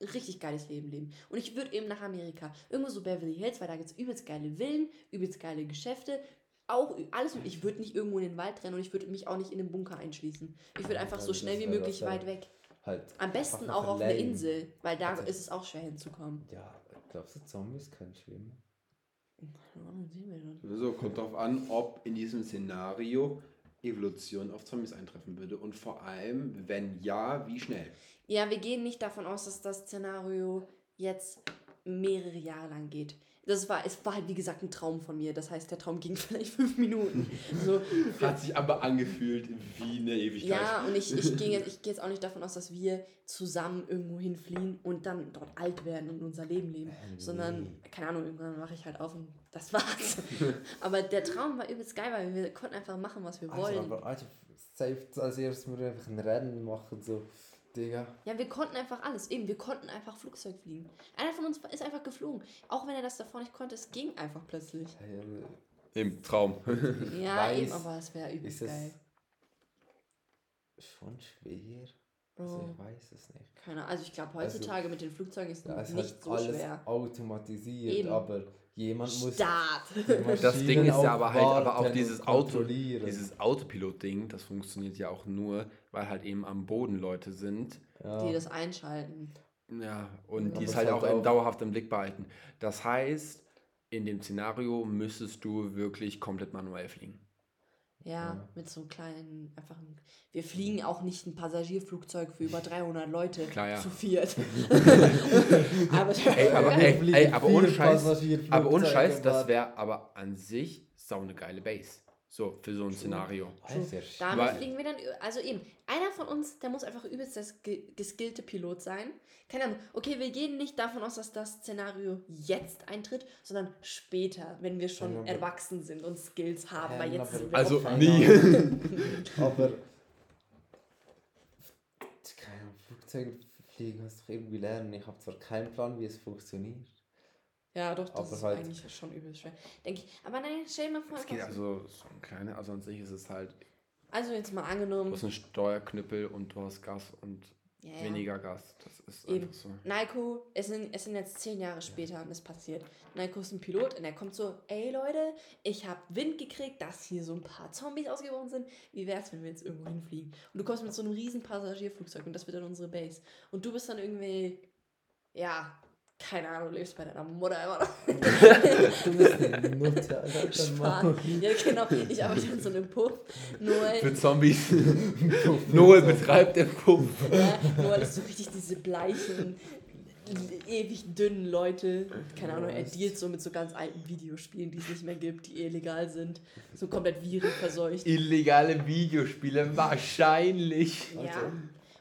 richtig geiles Leben leben. Und ich würde eben nach Amerika, irgendwo so Beverly Hills, weil da gibt es übelst geile Villen, übelst geile Geschäfte, auch alles. Ich würde nicht irgendwo in den Wald rennen und ich würde mich auch nicht in den Bunker einschließen. Ich würde einfach so schnell wie möglich weit weg. halt Am besten auch auf eine. Insel, weil da Also- ist es auch schwer hinzukommen. Ja, glaubst du, Zombies können schwimmen? Keine Ahnung, sehen wir dann. Sowieso kommt darauf an, ob in diesem Szenario Evolution auf Zombies eintreffen würde und vor allem, wenn ja, wie schnell. Ja, wir gehen nicht davon aus, dass das Szenario jetzt mehrere Jahre lang geht. Das war, es war halt wie gesagt ein Traum von mir. Das heißt, der Traum ging vielleicht fünf Minuten. So, Hat sich aber angefühlt wie eine Ewigkeit. ja, und ich, ich, ging jetzt, ich gehe jetzt auch nicht davon aus, dass wir zusammen irgendwo hinfliehen und dann dort alt werden und unser Leben leben. Äh, Sondern, keine Ahnung, irgendwann mache ich halt auf und das war's. aber der Traum war übelst geil, weil wir konnten einfach machen, was wir Also, wollen. aber Alter, safe als erstes mal einfach ein Rennen machen, so, Digga. Ja, wir konnten einfach alles. Eben, wir konnten einfach Flugzeug fliegen. Einer von uns ist einfach geflogen. Auch wenn er das davor nicht konnte, es ging einfach plötzlich. Im Traum. Ja, Weiß- eben, aber es wäre übelst ist es geil. schon schwer? Also, Bro, ich weiß es nicht. keine Ahnung. Also ich glaube, Also, heutzutage mit den Flugzeugen ist Da ist nicht halt so alles schwer. automatisiert, Eben. aber jemand muss. Start! Das Ding ist ja aber halt, aber auch dieses Auto, dieses Autopilot-Ding, das funktioniert ja auch nur, weil halt eben am Boden Leute sind. ja. Die das einschalten. Ja, und Aber die es halt auch, im auch- dauerhaft im Blick behalten. Das heißt, in dem Szenario müsstest du wirklich komplett manuell fliegen. Ja, Ja. mit so kleinen, einfach. ein- Wir fliegen auch nicht ein Passagierflugzeug für über 300 Leute Klar, ja. zu viert. aber Ey, aber, ey, ey, aber ohne Scheiß, aber ohne Scheiß, das wäre aber an sich sau eine geile Base. So, für so ein Szenario. Alter, Damit Weil- fliegen wir dann, also eben, einer von uns, der muss einfach übelst das ge geskillte Pilot sein. Keine Ahnung, okay, wir gehen nicht davon aus, dass das Szenario jetzt eintritt, sondern später, wenn wir schon Ja, erwachsen sind und Skills haben, Ja, weil jetzt sind wir Also nie. Aber. Keine Ahnung, Flugzeuge fliegen hast du doch irgendwie lernen. Ich habe zwar keinen Plan, wie es funktioniert. Ja, doch, das ist halt- eigentlich schon übelst schwer. Denke ich. Aber nein, stell dir mal vor, Es geht also so ein kleiner, also an sich ist es halt, also jetzt mal du angenommen, hast einen Steuerknüppel und du hast Gas und ja, ja. weniger Gas. Das ist Eben. einfach so. Naiko, es sind, es sind jetzt zehn Jahre später und es passiert. Naiko ist ein Pilot und er kommt so, ey Leute, ich habe Wind gekriegt, dass hier so ein paar Zombies ausgebrochen sind. Wie wär's, wenn wir jetzt irgendwo hinfliegen? Und du kommst mit so einem riesen Passagierflugzeug und das wird dann unsere Base. Und du bist dann irgendwie, ja, keine Ahnung, lebst bei deiner Mutter immer noch. Du bist eine Nutte, Alter. Spaß. Ja, genau, ich arbeite in so einem Puff. Nur, Für Zombies. Noel betreibt den Puff. Ja, nur alles so richtig diese bleichen, ewig dünnen Leute. Keine Ahnung, er dealt so mit so ganz alten Videospielen, die es nicht mehr gibt, die illegal sind. So komplett virenverseucht. Illegale Videospiele, wahrscheinlich. Ja.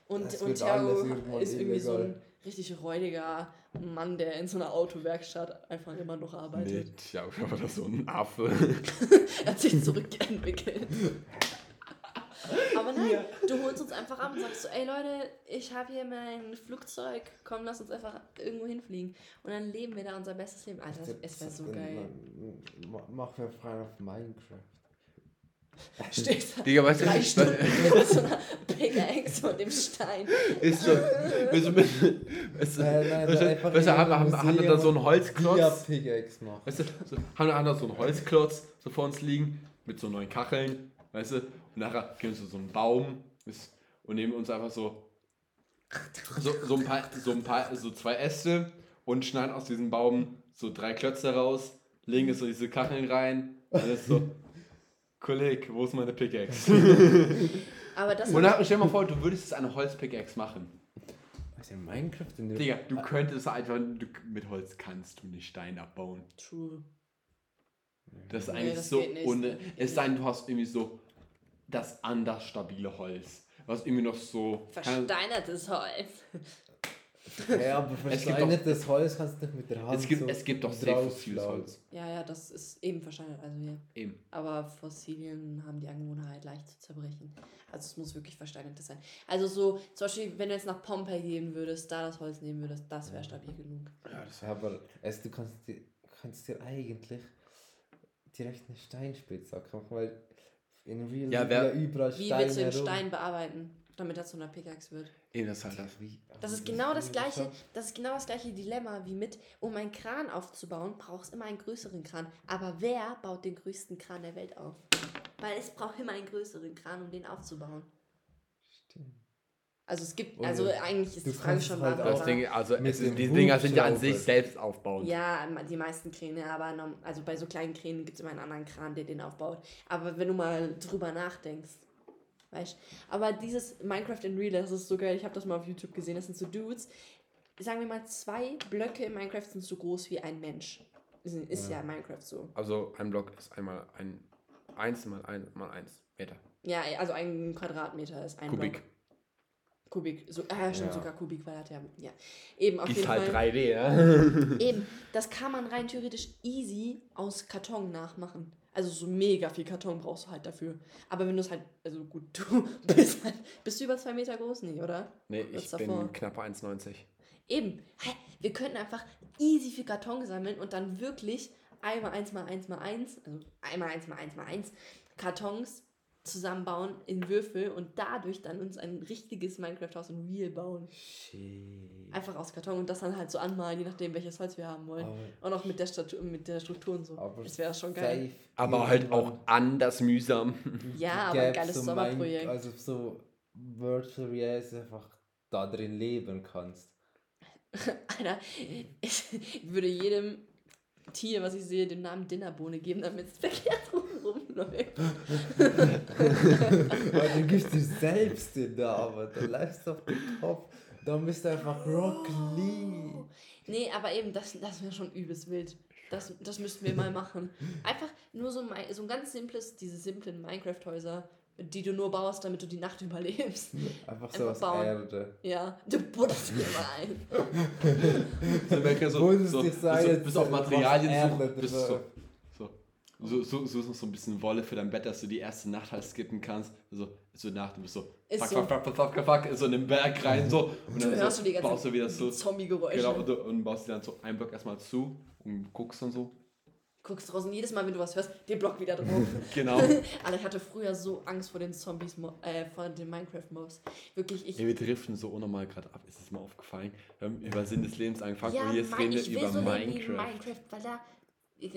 Und, und Thiago ist irgendwie so ein, richtig räudiger Mann, der in so einer Autowerkstatt einfach immer noch Nee, arbeitet. ja, aber das so ein Affe. Er hat sich zurückentwickelt. Aber nein, du holst uns einfach ab und sagst so, ey Leute, ich habe hier mein Flugzeug, komm, lass uns einfach irgendwo hinfliegen. Und dann leben wir da unser bestes Leben. Alter, das, es wäre so geil. ma- ma- Mach mir frei auf Minecraft. Stehst da Digga, weißt du, drei Stunden mit so einer Pickaxe von dem Stein. ist so. Weißt du, weißt du, Nein, nein, weißt du, weißt du, haben, haben, haben wir da so einen Holzklotz? Ja, Pickaxe machen. Weißt du, so, haben, haben da so einen Holzklotz so vor uns liegen mit so neuen Kacheln, weißt du? Und nachher gehen wir zu so einen Baum ist, und nehmen uns einfach so, so, so, ein paar, so ein paar, so zwei Äste und schneiden aus diesem Baum so drei Klötze raus, legen jetzt so diese Kacheln rein und ist so, Kolleg, wo ist meine Pickaxe? Aber das und dann, stell dir mal vor, du würdest jetzt eine Holzpickaxe machen. Was in Minecraft? In der- Digga, du könntest einfach, du, mit Holz kannst du nicht Stein abbauen. True. Das ist Nee, eigentlich das so ohne. Es sei denn, du hast irgendwie so das anders stabile Holz. Was irgendwie noch so. Versteinertes Holz. Ja, aber Es gibt versteinertes Holz kannst du nicht mit der Hand Es gibt, so es gibt doch sehr fossiles. Holz. Ja, ja, das ist eben versteinert, also ja. Eben. Aber Fossilien haben die Angewohnheit, leicht zu zerbrechen. Also es muss wirklich versteinertes sein. Also so, zum Beispiel, wenn du jetzt nach Pompeii gehen würdest, da das Holz nehmen würdest, das wäre stabil genug. Ja, das Ja, aber also, du kannst dir, kannst dir eigentlich direkt eine Steinspitzhacke machen, weil in Real Ja, wer- ja überall Wie Steine willst du den. Stein bearbeiten, damit er zu einer Pickaxe wird? eben das ist halt das. Wie- Das ist wie- genau das gleiche, das ist genau das gleiche Dilemma wie mit, um einen Kran aufzubauen, brauchst immer einen größeren Kran. Aber wer baut den größten Kran der Welt auf? Weil es braucht immer einen größeren Kran, um den aufzubauen. Stimmt. Also es gibt, also eigentlich ist die Frage schon halt. Das Ding, also es ist, die Dinger sind ja an sich selbst aufbauend. Ja, die meisten Kräne, aber also bei so kleinen Kränen gibt es immer einen anderen Kran, der den aufbaut. Aber wenn du mal drüber nachdenkst, weißt Aber dieses Minecraft in Real, das ist so geil. Ich habe das mal auf YouTube gesehen. Das sind so Dudes. Sagen wir mal, zwei Blöcke in Minecraft sind so groß wie ein Mensch. Ist, ist ja. Minecraft so. Also ein Block ist einmal ein 1 mal 1 mal 1 Meter. Ja, also ein Quadratmeter ist ein Kubik. Block. Kubik. So, ah, stimmt, Ja. sogar Kubik, Quadrat, ja. ja. Eben, auf Ist jeden halt Fall. 3D, ja? Eben, das kann man rein theoretisch easy aus Karton nachmachen. Also so mega viel Karton brauchst du halt dafür. Aber wenn du es halt, also gut, du bist halt, bist du über zwei Meter groß, nicht, oder? Nee, Was ich davor? bin knapp 1,90. Eben, hä, wir könnten einfach easy viel Karton sammeln und dann wirklich einmal eins mal eins mal eins, also einmal eins mal eins mal eins Kartons zusammenbauen in Würfel und dadurch dann uns ein richtiges Minecraft-Haus in Real bauen. Shit. Einfach aus Karton und das dann halt so anmalen, je nachdem, welches Holz wir haben wollen. Aber, Und auch mit der, Statu mit der Struktur und so. aber Das wäre schon geil. Aber halt auch anders mühsam. Ja, aber ein geiles so Sommerprojekt. Mine- Also so Virtual Reality einfach da drin leben kannst. Alter, ich würde jedem Tier, was ich sehe, den Namen Dinnerbohne geben, damit es verkehrt rumläuft. Weil du gibst dir selbst den Namen, dann läufst du auf den Kopf, dann bist du einfach Rock Lee. Nee, aber eben, das, das wäre schon übelst wild. Das, das müssten wir mal machen. Einfach nur so, ein so ein ganz simples, diese simplen Minecraft-Häuser, die du nur baust, damit du die Nacht überlebst. Einfach so Einfach aus bauen. Erde. Ja, du buddelst mir mal ein. So, so, so, dir so, bis auf Materialien so, bis so, so, so, so, so, so, so ein bisschen Wolle für dein Bett, dass du die erste Nacht halt skippen kannst. So, so nach, du bist so, Ist fuck, so. fuck, fuck, fuck, fuck, fuck, so in den Berg rein, so. Und Du dann hörst so, du die ganzen baust du wieder so, Zombie-Geräusche. genau, und, und baust dir dann so einen Block erstmal zu und guckst dann so. Guckst draußen jedes Mal, wenn du was hörst, den Block wieder drauf. Genau. Alter, ich hatte früher so Angst vor den Zombies, Mo- äh, vor den Minecraft-Mobs. Wirklich, ich. Ey, wir driften so unnormal gerade ab, ist es mal aufgefallen. Wir haben über Sinn des Lebens angefangen ja, und jetzt mein, reden wir über so Minecraft. Minecraft, weil da.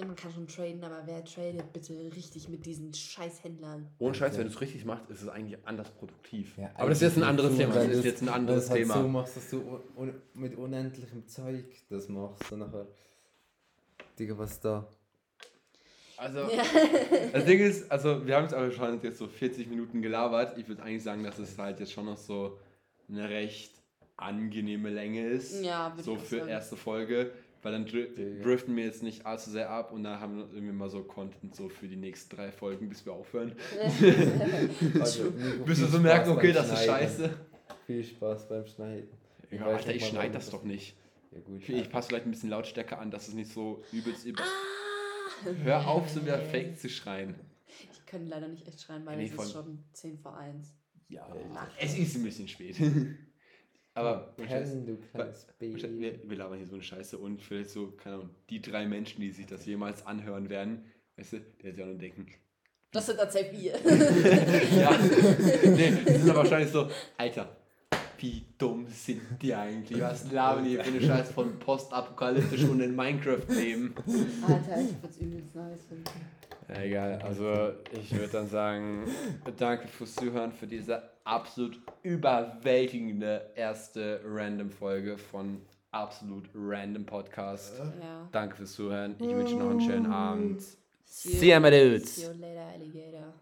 Man kann schon traden, aber wer tradet bitte richtig mit diesen Scheißhändlern? Ohne Scheiß, wenn du es richtig machst, ist es eigentlich anders produktiv. Ja, Aber das ist jetzt ein anderes Thema. Das ist jetzt ein anderes es halt Thema. so machst, dass du un mit unendlichem Zeug das machst. Und nachher. Digga, was da? Also, Ja. das Ding ist, also wir haben es aber schon jetzt so 40 Minuten gelabert. Ich würde eigentlich sagen, dass es halt jetzt schon noch so eine recht angenehme Länge ist. Ja, So für sagen. erste Folge. Weil dann dri Digga. driften wir jetzt nicht allzu sehr ab und dann haben wir irgendwie mal so Content so für die nächsten drei Folgen, bis wir aufhören. Also, Bis wir so merken, okay, das ist scheiße. Viel Spaß beim Schneiden. Ich Ja, Alter, ich schneide das doch nicht. Ja gut. Ich, ich passe vielleicht ein bisschen Lautstärke an, dass es nicht so übelst über. Ah. Hör auf, so wieder fake zu schreien. Ich kann leider nicht echt schreien, weil Nee, es ist schon 10 vor 1. Ja, Nacht. es ist ein bisschen spät. Aber Helen, du kleines wir, Baby. wir labern hier so eine Scheiße und vielleicht so, keine Ahnung, die drei Menschen, die sich das jemals anhören werden, weißt du, der sich auch nur denken, Das sind safe wir. ja, nee, die sind aber wahrscheinlich so, Alter, wie dumm sind die eigentlich? Was labern die für eine Scheiße von postapokalyptisch und in Minecraft leben? Alter, ich würde es übelst nice finden. Ja, egal. Also ich würde dann sagen, danke fürs Zuhören für diese absolut überwältigende erste Random-Folge von Absolut Random Podcast. Ja. Danke fürs Zuhören. Ich wünsche noch einen schönen Abend. See you-. See you later, Alligator.